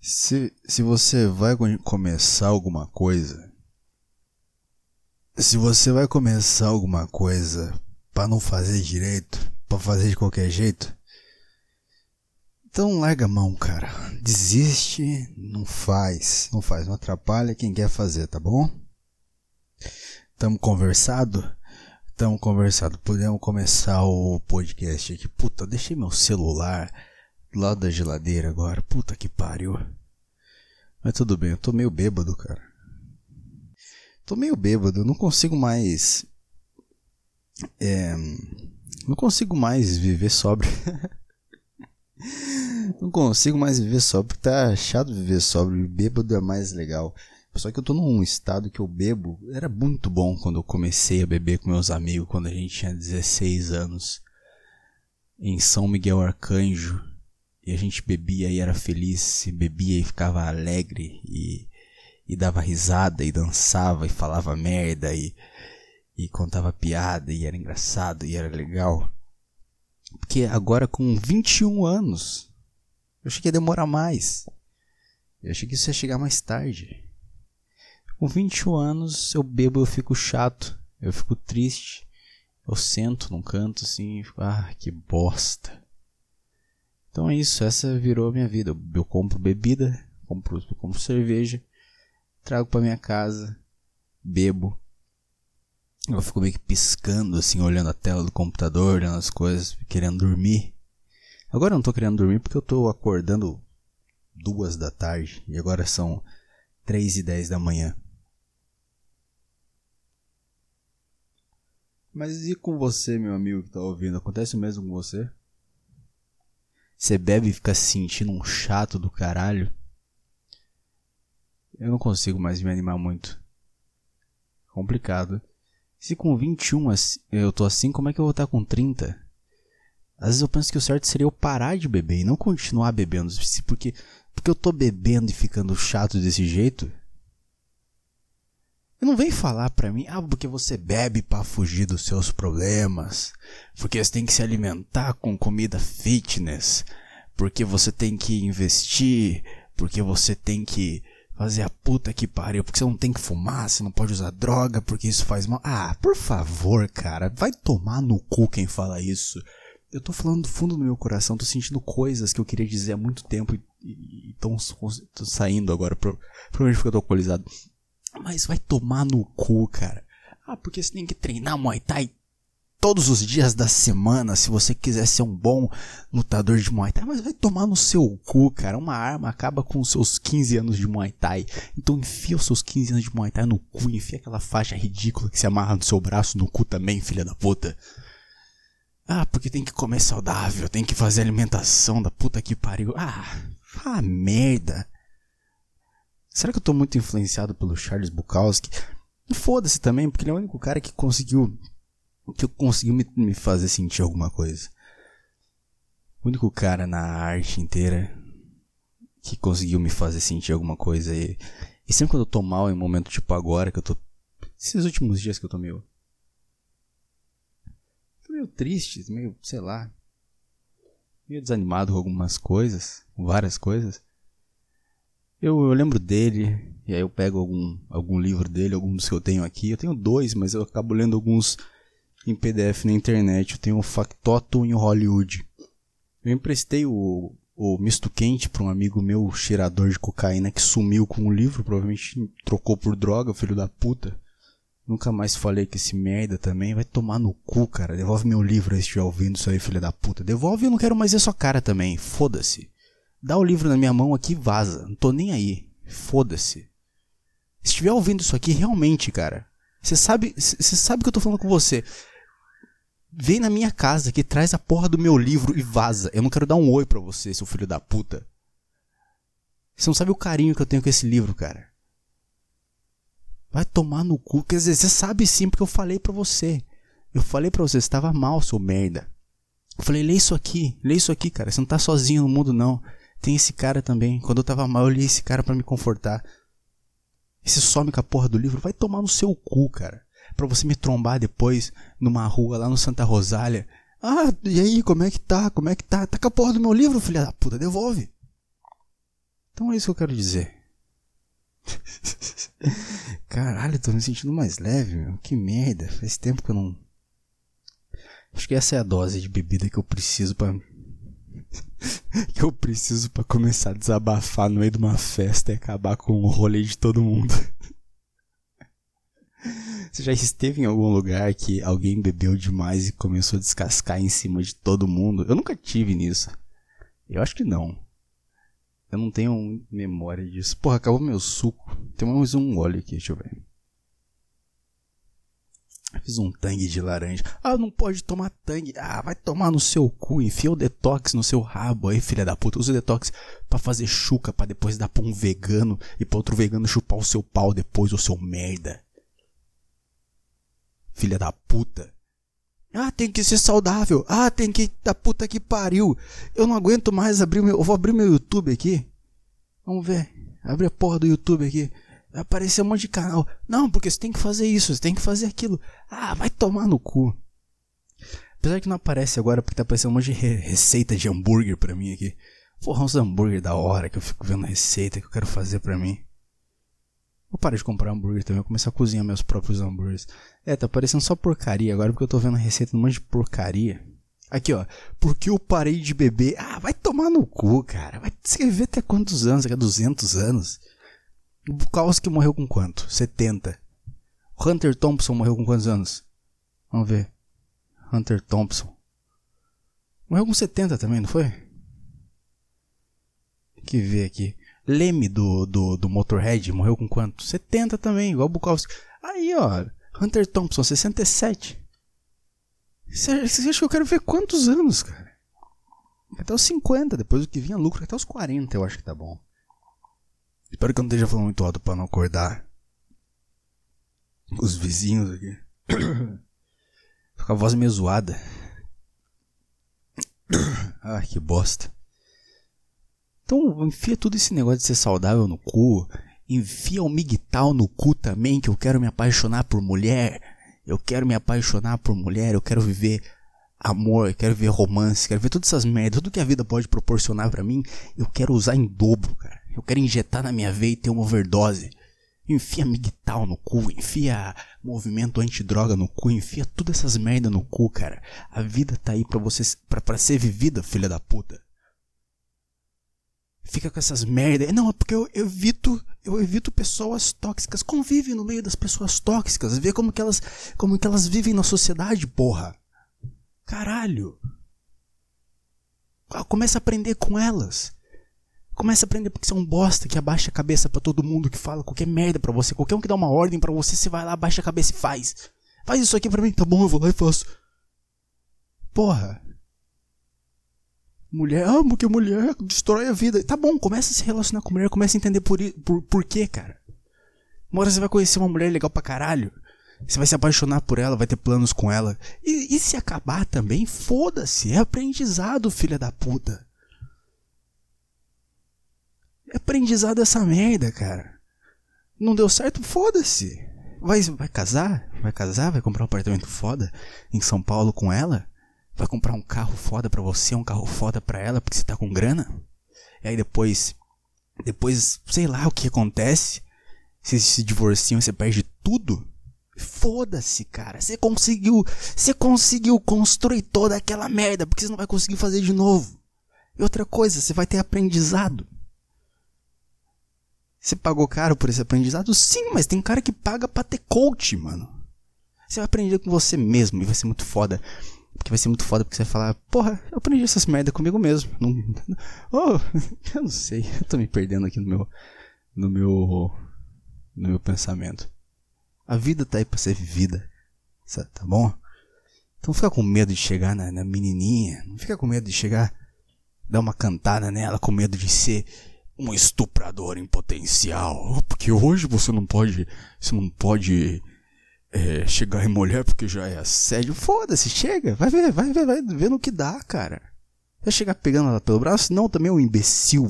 Se, se você vai começar alguma coisa, se você vai começar alguma coisa para não fazer direito, para fazer de qualquer jeito, então larga a mão, cara. Desiste, não faz, não faz, não atrapalha quem quer fazer, tá bom? Tamo conversado? Tamo conversado. Podemos começar o podcast aqui. Puta, deixei meu celular do lado da geladeira agora. Puta que pariu. Mas tudo bem, eu tô meio bêbado, cara. Tô meio bêbado, não consigo mais. É. Não consigo mais viver sóbrio. não consigo mais viver sóbrio, tá chato viver sóbrio. Bêbado é mais legal. Só que eu tô num estado que eu bebo. Era muito bom quando eu comecei a beber com meus amigos, quando a gente tinha 16 anos. Em São Miguel Arcanjo. E a gente bebia e era feliz, e bebia e ficava alegre, e, e dava risada, e dançava, e falava merda, e, e contava piada, e era engraçado, e era legal. Porque agora com 21 anos, eu achei que ia demorar mais. Eu achei que isso ia chegar mais tarde. Com 21 anos, eu bebo, eu fico chato, eu fico triste. Eu sento num canto assim e fico, ah, que bosta. Então é isso, essa virou a minha vida. Eu compro bebida, compro, compro cerveja, trago para minha casa, bebo. Eu fico meio que piscando, assim, olhando a tela do computador, olhando as coisas, querendo dormir. Agora eu não tô querendo dormir porque eu tô acordando duas da tarde e agora são três e dez da manhã. Mas e com você, meu amigo que tá ouvindo? Acontece o mesmo com você? Você bebe e fica se sentindo um chato do caralho. Eu não consigo mais me animar muito. Complicado. Se com 21 eu tô assim, como é que eu vou estar com 30? Às vezes eu penso que o certo seria eu parar de beber e não continuar bebendo. Porque, porque eu tô bebendo e ficando chato desse jeito. E não vem falar pra mim, ah, porque você bebe para fugir dos seus problemas, porque você tem que se alimentar com comida fitness, porque você tem que investir, porque você tem que fazer a puta que pariu, porque você não tem que fumar, você não pode usar droga, porque isso faz mal. Ah, por favor, cara, vai tomar no cu quem fala isso. Eu tô falando do fundo do meu coração, tô sentindo coisas que eu queria dizer há muito tempo e estão saindo agora, provavelmente porque eu tô alcoolizado. Mas vai tomar no cu, cara. Ah, porque você tem que treinar Muay Thai todos os dias da semana se você quiser ser um bom lutador de Muay Thai. Mas vai tomar no seu cu, cara. Uma arma acaba com os seus 15 anos de Muay Thai. Então enfia os seus 15 anos de Muay Thai no cu. Enfia aquela faixa ridícula que se amarra no seu braço no cu também, filha da puta. Ah, porque tem que comer saudável, tem que fazer alimentação da puta que pariu. Ah, ah merda. Será que eu tô muito influenciado pelo Charles Bukowski? Foda-se também, porque ele é o único cara que conseguiu. que conseguiu me, me fazer sentir alguma coisa. O único cara na arte inteira que conseguiu me fazer sentir alguma coisa. E, e sempre quando eu tô mal, em um momento tipo agora, que eu tô. Esses últimos dias que eu tô meio. Tô meio triste, meio, sei lá. Meio desanimado com algumas coisas, com várias coisas. Eu, eu lembro dele, e aí eu pego algum, algum livro dele, algum dos que eu tenho aqui. Eu tenho dois, mas eu acabo lendo alguns em PDF na internet. Eu tenho o Factotum em Hollywood. Eu emprestei o, o misto quente para um amigo meu, cheirador de cocaína, que sumiu com o livro, provavelmente trocou por droga, filho da puta. Nunca mais falei com esse merda também. Vai tomar no cu, cara. Devolve meu livro aí se estiver ouvindo isso aí, filho da puta. Devolve eu não quero mais ver sua cara também. Foda-se. Dá o livro na minha mão aqui e vaza. Não tô nem aí. Foda-se. Se estiver ouvindo isso aqui, realmente, cara. Você sabe, você sabe que eu tô falando com você. Vem na minha casa que traz a porra do meu livro e vaza. Eu não quero dar um oi pra você, seu filho da puta. Você não sabe o carinho que eu tenho com esse livro, cara. Vai tomar no cu. Quer dizer, você sabe sim porque eu falei pra você. Eu falei pra você, você tava mal, seu merda. Eu falei, lê isso aqui, lê isso aqui, cara. Você não tá sozinho no mundo, não. Tem esse cara também. Quando eu tava mal, eu li esse cara para me confortar. E se some com a porra do livro, vai tomar no seu cu, cara. Pra você me trombar depois numa rua lá no Santa Rosália. Ah, e aí, como é que tá? Como é que tá? Tá com a porra do meu livro, filha da puta, devolve. Então é isso que eu quero dizer. Caralho, tô me sentindo mais leve, meu. Que merda. Faz tempo que eu não. Acho que essa é a dose de bebida que eu preciso para que eu preciso para começar a desabafar no meio de uma festa e acabar com o rolê de todo mundo. Você já esteve em algum lugar que alguém bebeu demais e começou a descascar em cima de todo mundo? Eu nunca tive nisso. Eu acho que não. Eu não tenho memória disso. Porra, acabou meu suco. Tem mais um óleo aqui, deixa eu ver. Fiz um tangue de laranja. Ah, não pode tomar tangue. Ah, vai tomar no seu cu. Enfia o detox no seu rabo aí, filha da puta. Usa o detox pra fazer chuca, pra depois dar pra um vegano e pra outro vegano chupar o seu pau depois, o seu merda. Filha da puta. Ah, tem que ser saudável. Ah, tem que. Da puta que pariu. Eu não aguento mais abrir meu. Eu vou abrir meu YouTube aqui. Vamos ver. Abre a porra do YouTube aqui. Vai aparecer um monte de canal. Não, porque você tem que fazer isso, você tem que fazer aquilo. Ah, vai tomar no cu. Apesar que não aparece agora porque tá aparecendo um monte de re receita de hambúrguer pra mim aqui. Porra, uns hambúrguer da hora que eu fico vendo receita que eu quero fazer pra mim. Vou parar de comprar hambúrguer também, vou começar a cozinhar meus próprios hambúrgueres. É, tá parecendo só porcaria agora porque eu tô vendo a receita de um monte de porcaria. Aqui, ó. Porque eu parei de beber. Ah, vai tomar no cu, cara. Vai escrever até quantos anos? Daqui a 200 anos. O Bukowski morreu com quanto? 70. Hunter Thompson morreu com quantos anos? Vamos ver. Hunter Thompson. Morreu com 70 também, não foi? Que ver aqui. Leme do, do, do Motorhead morreu com quanto? 70 também, igual o Bukowski. Aí, ó. Hunter Thompson, 67. Você acha que eu quero ver quantos anos, cara? Até os 50, depois do que vinha lucro, até os 40 eu acho que tá bom. Espero que eu não esteja falando muito alto para não acordar os vizinhos aqui. Com a voz meio zoada. Ai, que bosta. Então, enfia tudo esse negócio de ser saudável no cu. Enfia o migtal no cu também, que eu quero me apaixonar por mulher. Eu quero me apaixonar por mulher, eu quero viver amor, eu quero ver romance, quero ver todas essas merdas, tudo que a vida pode proporcionar para mim, eu quero usar em dobro, cara. Eu quero injetar na minha veia e ter uma overdose. Enfia migtal no cu, enfia movimento antidroga no cu, enfia todas essas merdas no cu, cara. A vida tá aí pra você, pra, pra ser vivida, filha da puta. Fica com essas merdas. Não, é porque eu, evito, eu evito pessoas tóxicas. Convive no meio das pessoas tóxicas, vê como que elas, como que elas vivem na sociedade, porra. Caralho. Começa a aprender com elas. Começa a aprender porque você é um bosta que abaixa a cabeça para todo mundo, que fala qualquer merda para você, qualquer um que dá uma ordem para você, você vai lá, abaixa a cabeça e faz. Faz isso aqui para mim, tá bom, eu vou lá e faço. Porra. Mulher, amo que mulher destrói a vida. Tá bom, começa a se relacionar com mulher, começa a entender por, por, por quê, cara. Uma hora você vai conhecer uma mulher legal pra caralho. Você vai se apaixonar por ela, vai ter planos com ela. E, e se acabar também, foda-se. É aprendizado, filha da puta. É aprendizado essa merda, cara. Não deu certo? Foda-se. Vai, vai casar? Vai casar? Vai comprar um apartamento foda em São Paulo com ela? Vai comprar um carro foda pra você, um carro foda pra ela, porque você tá com grana? E aí depois, depois, sei lá o que acontece. Vocês se divorciam você perde tudo? Foda-se, cara. Você conseguiu, você conseguiu construir toda aquela merda, porque você não vai conseguir fazer de novo. E outra coisa, você vai ter aprendizado. Você pagou caro por esse aprendizado? Sim, mas tem cara que paga pra ter coach, mano. Você vai aprender com você mesmo e vai ser muito foda. Porque vai ser muito foda porque você vai falar, porra, eu aprendi essas merda comigo mesmo. Não, oh, eu não sei, eu tô me perdendo aqui no meu, no meu, no meu pensamento. A vida tá aí pra ser vivida, tá bom? Então não fica com medo de chegar na, na menininha, não fica com medo de chegar, dar uma cantada nela, com medo de ser um estuprador em potencial. Porque hoje você não pode. Você não pode é, chegar em mulher porque já é assédio. Foda-se, chega. Vai ver, vai ver, vai ver no que dá, cara. Vai chegar pegando ela pelo braço? Não, também é um imbecil.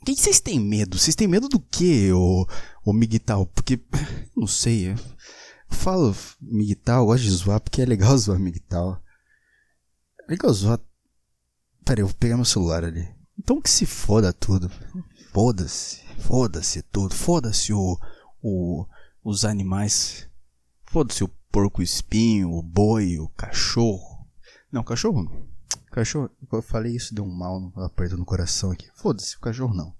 O que vocês têm medo? Vocês têm medo do que, o, o Miguel? Porque, não sei, eu falo Miguel, gosto de zoar porque é legal zoar Miguel. É legal zoar. Pera aí, eu vou pegar meu celular ali. Então que se foda tudo. foda-se, foda-se tudo, foda-se o, o, os animais, foda-se o porco espinho, o boi, o cachorro. Não, cachorro, cachorro, eu falei isso deu um mal, aperto no coração aqui. Foda-se, o cachorro não.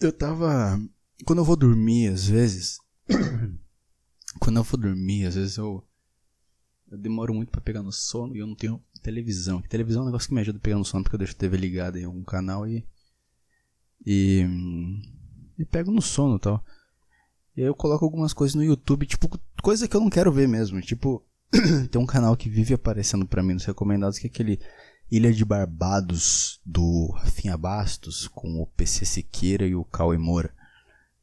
Eu tava, quando eu vou dormir às vezes, quando eu vou dormir às vezes eu eu demoro muito para pegar no sono e eu não tenho televisão. Televisão é um negócio que me ajuda a pegar no sono porque eu deixo a TV ligada em algum canal e. E. E pego no sono e tal. E aí eu coloco algumas coisas no YouTube, tipo, coisa que eu não quero ver mesmo. Tipo, tem um canal que vive aparecendo para mim nos recomendados que é aquele Ilha de Barbados do Rafinha Bastos com o PC Siqueira e o Cauê Moura.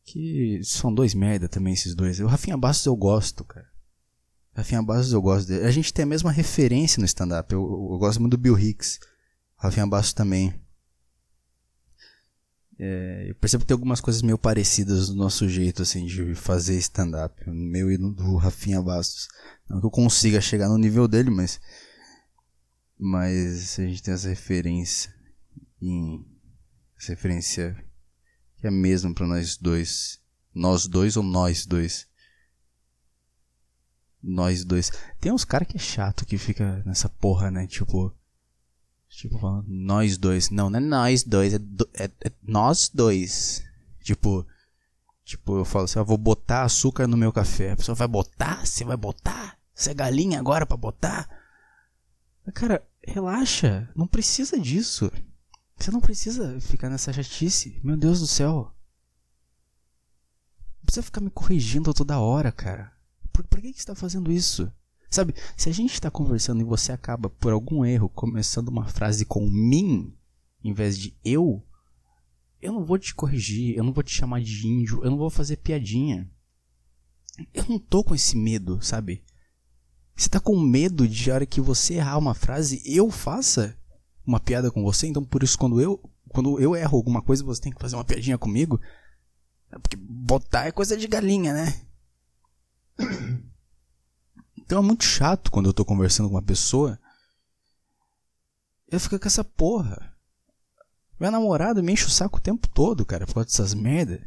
Que são dois merda também esses dois. O Rafinha Bastos eu gosto, cara. Rafinha Bastos eu gosto dele. A gente tem a mesma referência no stand-up. Eu, eu, gosto muito do Bill Hicks. Rafinha Bastos também. É, eu percebo que tem algumas coisas meio parecidas do nosso jeito assim de fazer stand-up. Meu e do Rafinha Bastos. Não que eu consiga chegar no nível dele, mas. Mas a gente tem essa referência. Em, essa referência que é mesmo para nós dois. Nós dois ou nós dois nós dois. Tem uns caras que é chato que fica nessa porra, né? Tipo. Tipo, falando nós dois. Não, não é nós dois, é, do, é, é nós dois. Tipo. Tipo, eu falo assim, eu vou botar açúcar no meu café. A pessoa vai botar? Você vai botar? Você é galinha agora para botar? Cara, relaxa. Não precisa disso. Você não precisa ficar nessa chatice. Meu Deus do céu. Não precisa ficar me corrigindo toda hora, cara. Por, por que, que você está fazendo isso? Sabe, se a gente está conversando e você acaba, por algum erro, começando uma frase com mim, em vez de eu, eu não vou te corrigir, eu não vou te chamar de índio, eu não vou fazer piadinha. Eu não tô com esse medo, sabe? Você tá com medo de a hora que você errar uma frase, eu faça uma piada com você, então por isso quando eu quando eu erro alguma coisa, você tem que fazer uma piadinha comigo. É porque botar é coisa de galinha, né? Então é muito chato quando eu tô conversando com uma pessoa. Eu fico com essa porra. Minha namorada me enche o saco o tempo todo, cara, por causa dessas merda.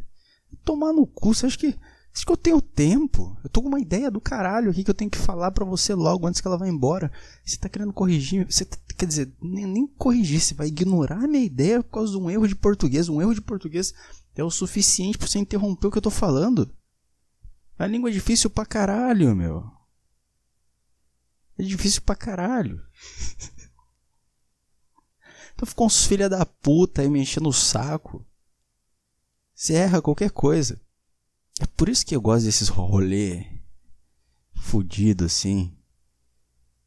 Tomar no cu, você acha que. Acho que eu tenho tempo. Eu tô com uma ideia do caralho aqui que eu tenho que falar para você logo antes que ela vá embora. Você tá querendo corrigir. Você tá, quer dizer, nem, nem corrigir, você vai ignorar a minha ideia por causa de um erro de português. Um erro de português é o suficiente para você interromper o que eu tô falando. A língua é difícil pra caralho, meu. É difícil pra caralho. então ficam uns filha da puta aí me enchendo o saco. Você erra qualquer coisa. É por isso que eu gosto desses rolê fudido assim.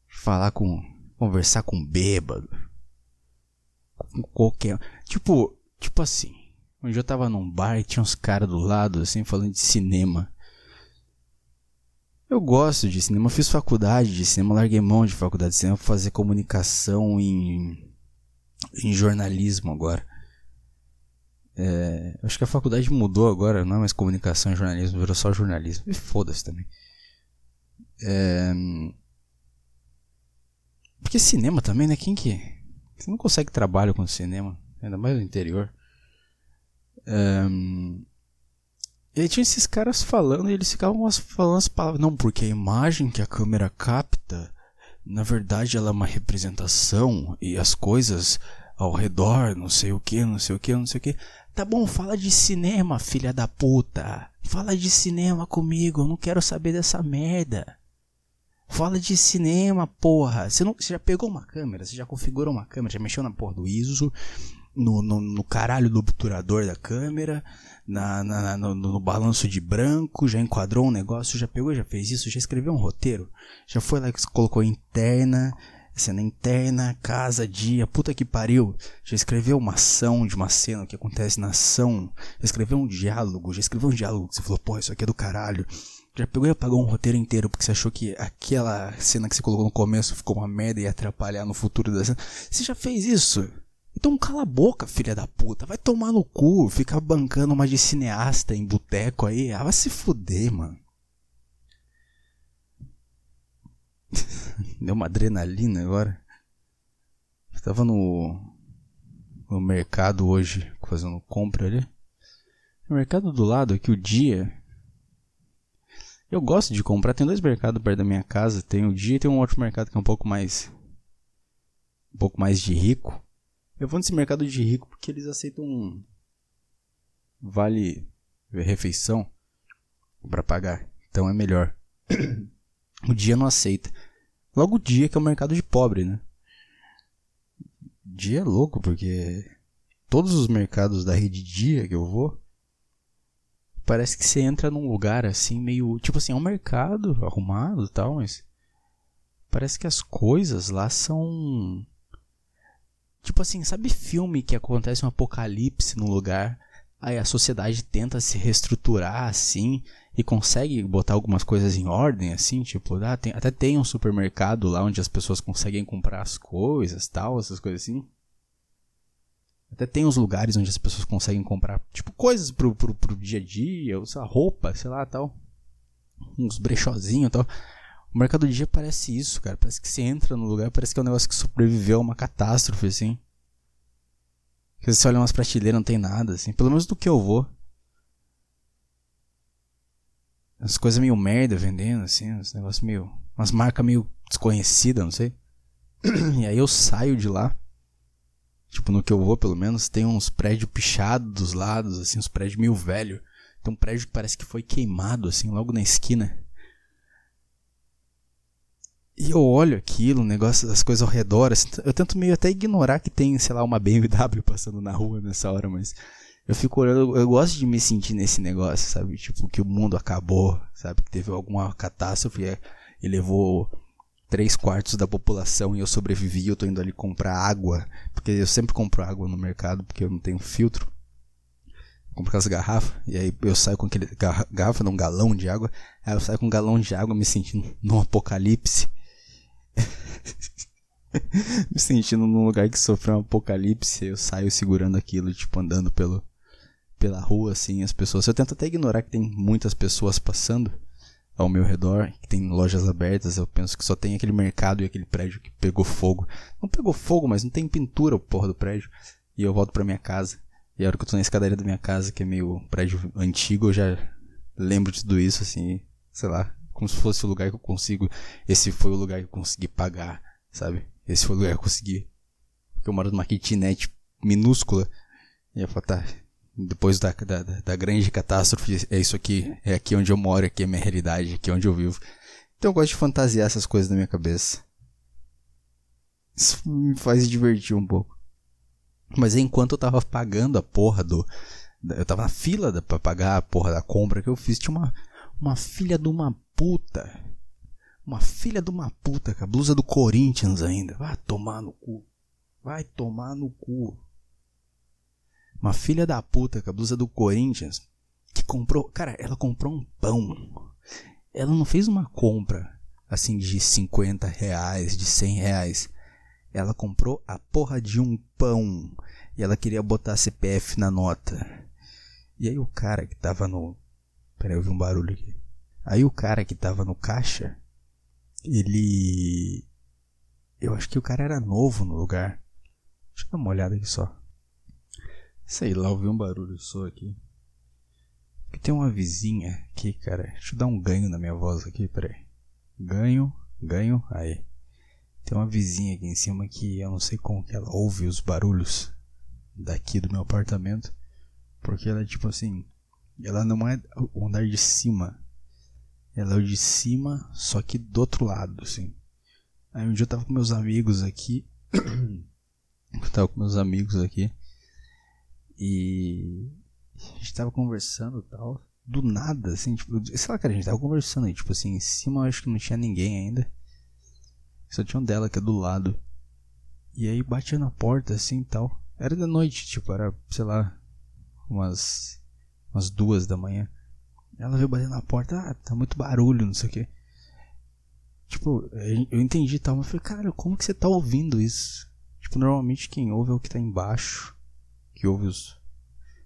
Falar com. Conversar com bêbado. Com qualquer. Tipo, tipo assim. Onde eu tava num bar e tinha uns caras do lado assim falando de cinema. Eu gosto de cinema, fiz faculdade de cinema, larguei mão de faculdade de cinema para fazer comunicação em, em jornalismo agora. É, acho que a faculdade mudou agora, não é mais comunicação e jornalismo, virou só jornalismo. E foda-se também. É, porque cinema também, né? Quem que. Você não consegue trabalho com cinema, ainda mais no interior. É, e aí tinha esses caras falando e eles ficavam falando as palavras. Não, porque a imagem que a câmera capta, na verdade ela é uma representação e as coisas ao redor, não sei o que, não sei o que, não sei o que. Tá bom, fala de cinema, filha da puta. Fala de cinema comigo, eu não quero saber dessa merda. Fala de cinema, porra. Você, não, você já pegou uma câmera, você já configurou uma câmera, já mexeu na porra do ISO, no, no, no caralho do obturador da câmera, na, na no, no, balanço de branco, já enquadrou um negócio, já pegou, já fez isso, já escreveu um roteiro, já foi lá que colocou interna, cena interna, casa, dia, puta que pariu, já escreveu uma ação de uma cena que acontece na ação, já escreveu um diálogo, já escreveu um diálogo que você falou, pô, isso aqui é do caralho. Já pegou e apagou um roteiro inteiro porque você achou que aquela cena que você colocou no começo ficou uma merda e ia atrapalhar no futuro da cena. Você já fez isso? Então cala a boca, filha da puta. Vai tomar no cu, ficar bancando uma de cineasta em boteco aí. Ah, vai se fuder, mano. Deu uma adrenalina agora. Eu tava no, no mercado hoje fazendo compra ali. O mercado do lado aqui, o dia. Eu gosto de comprar. Tem dois mercados perto da minha casa. Tem o dia e tem um outro mercado que é um pouco mais. Um pouco mais de rico. Eu vou nesse mercado de rico porque eles aceitam um vale refeição para pagar. Então é melhor. o dia não aceita. Logo o dia que é o mercado de pobre, né? Dia é louco porque todos os mercados da rede dia que eu vou parece que você entra num lugar assim meio, tipo assim, é um mercado arrumado tal, mas parece que as coisas lá são Tipo assim, sabe filme que acontece um apocalipse no lugar, aí a sociedade tenta se reestruturar assim e consegue botar algumas coisas em ordem assim, tipo, ah, tem, até tem um supermercado lá onde as pessoas conseguem comprar as coisas, tal, essas coisas assim. Até tem os lugares onde as pessoas conseguem comprar, tipo, coisas pro, pro, pro dia a dia, sei lá, roupa, sei lá, tal. Uns brechózinhos tal. O mercado do dia parece isso, cara. Parece que você entra no lugar, parece que é um negócio que sobreviveu a uma catástrofe, assim. Que você olha umas prateleiras, não tem nada, assim. Pelo menos do que eu vou. As coisas meio merda vendendo, assim. Uns negócios meio. Umas marcas meio desconhecidas, não sei. E aí eu saio de lá. Tipo, no que eu vou, pelo menos, tem uns prédios pichados dos lados, assim, uns prédios meio velho. Tem um prédio que parece que foi queimado, assim, logo na esquina. E eu olho aquilo, o negócio, as coisas ao redor, assim, eu tento meio até ignorar que tem, sei lá, uma BMW passando na rua nessa hora, mas eu fico olhando, eu gosto de me sentir nesse negócio, sabe? Tipo, que o mundo acabou, sabe? Que teve alguma catástrofe e levou três quartos da população e eu sobrevivi, eu tô indo ali comprar água, porque eu sempre compro água no mercado, porque eu não tenho filtro. Compro aquelas garrafas, e aí eu saio com aquele garrafa, não, um galão de água, aí eu saio com um galão de água me sentindo num apocalipse. me sentindo num lugar que sofreu um apocalipse, eu saio segurando aquilo, tipo, andando pelo, pela rua, assim, as pessoas. Eu tento até ignorar que tem muitas pessoas passando ao meu redor, que tem lojas abertas, eu penso que só tem aquele mercado e aquele prédio que pegou fogo. Não pegou fogo, mas não tem pintura o porra do prédio. E eu volto pra minha casa. E a hora que eu tô na escadaria da minha casa, que é meio prédio antigo, eu já lembro de tudo isso, assim, sei lá, como se fosse o lugar que eu consigo. Esse foi o lugar que eu consegui pagar, sabe? Esse foi o lugar que eu consegui. Porque eu moro numa kitnet minúscula. E eu falo, tá, depois da, da, da, grande catástrofe, é isso aqui, é aqui onde eu moro, aqui é minha realidade, aqui é onde eu vivo. Então eu gosto de fantasiar essas coisas na minha cabeça. Isso me faz divertir um pouco. Mas enquanto eu tava pagando a porra do. Eu tava na fila pra pagar a porra da compra que eu fiz, tinha uma, uma filha de uma puta. Uma filha de uma puta, com a blusa do Corinthians ainda. Vai tomar no cu. Vai tomar no cu. Uma filha da puta com a blusa do Corinthians. Que comprou. Cara, ela comprou um pão. Ela não fez uma compra assim de 50 reais, de 100 reais. Ela comprou a porra de um pão. E ela queria botar CPF na nota. E aí o cara que tava no. Peraí, eu vi um barulho aqui. Aí o cara que tava no caixa, ele. Eu acho que o cara era novo no lugar. Deixa eu dar uma olhada aqui só. Sei lá, ouvi um barulho só aqui. Aqui tem uma vizinha aqui, cara. Deixa eu dar um ganho na minha voz aqui, peraí. Ganho, ganho, aí. Tem uma vizinha aqui em cima que eu não sei como que ela ouve os barulhos daqui do meu apartamento. Porque ela é tipo assim. Ela não é o andar de cima ela é o de cima, só que do outro lado, assim. Aí um dia eu tava com meus amigos aqui. eu tava com meus amigos aqui. E a gente tava conversando e tal. Do nada, assim, tipo, sei lá, cara, a gente tava conversando aí, tipo assim, em cima eu acho que não tinha ninguém ainda. Só tinha um dela que é do lado. E aí batia na porta assim e tal. Era da noite, tipo, era, sei lá, umas umas duas da manhã. Ela veio batendo na porta, ah, tá muito barulho, não sei o que. Tipo, eu entendi tal, mas eu falei, cara, como que você tá ouvindo isso? Tipo, normalmente quem ouve é o que tá embaixo, que ouve os,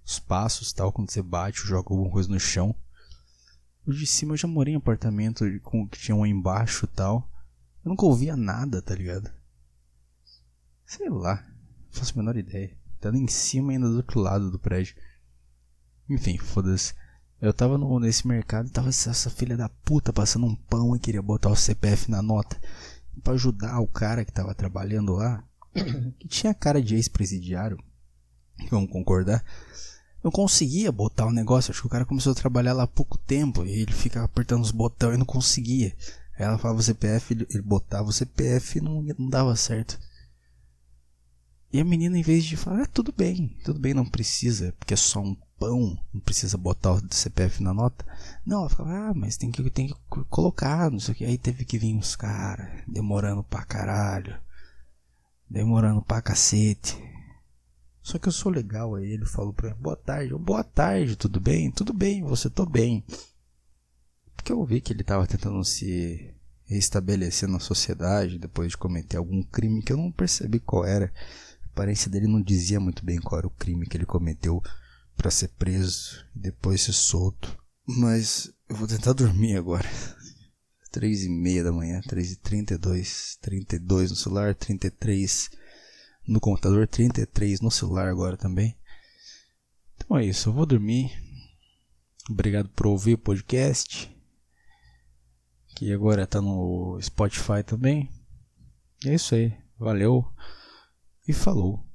os passos tal, quando você bate ou joga alguma coisa no chão. O de cima eu já morei em apartamento com, que tinha um embaixo tal. Eu nunca ouvia nada, tá ligado? Sei lá, não faço a menor ideia. Tá em cima ainda do outro lado do prédio. Enfim, foda-se. Eu tava no, nesse mercado e tava essa filha da puta passando um pão e queria botar o CPF na nota. para ajudar o cara que tava trabalhando lá. Que tinha cara de ex-presidiário. Vamos concordar. Eu conseguia botar o negócio. Acho que o cara começou a trabalhar lá há pouco tempo. E ele ficava apertando os botões e não conseguia. Aí ela falava o CPF, ele, ele botava o CPF e não, não dava certo. E a menina, em vez de falar, ah, tudo bem, tudo bem, não precisa, porque é só um pão, não precisa botar o CPF na nota. Não, ela falava, ah, mas tem que, tem que colocar, não sei o que. Aí teve que vir uns caras, demorando pra caralho, demorando pra cacete. Só que eu sou legal, aí ele falou pra mim, boa tarde, boa tarde, tudo bem? Tudo bem, você tô bem. Porque eu vi que ele tava tentando se restabelecer na sociedade depois de cometer algum crime que eu não percebi qual era aparência dele não dizia muito bem qual era o crime que ele cometeu para ser preso e depois ser solto. Mas eu vou tentar dormir agora. Três e meia da manhã, três e trinta e dois, trinta e dois no celular, trinta e três no computador, trinta e três no celular agora também. Então é isso, eu vou dormir. Obrigado por ouvir o podcast. Que agora tá no Spotify também. É isso aí. Valeu e falou.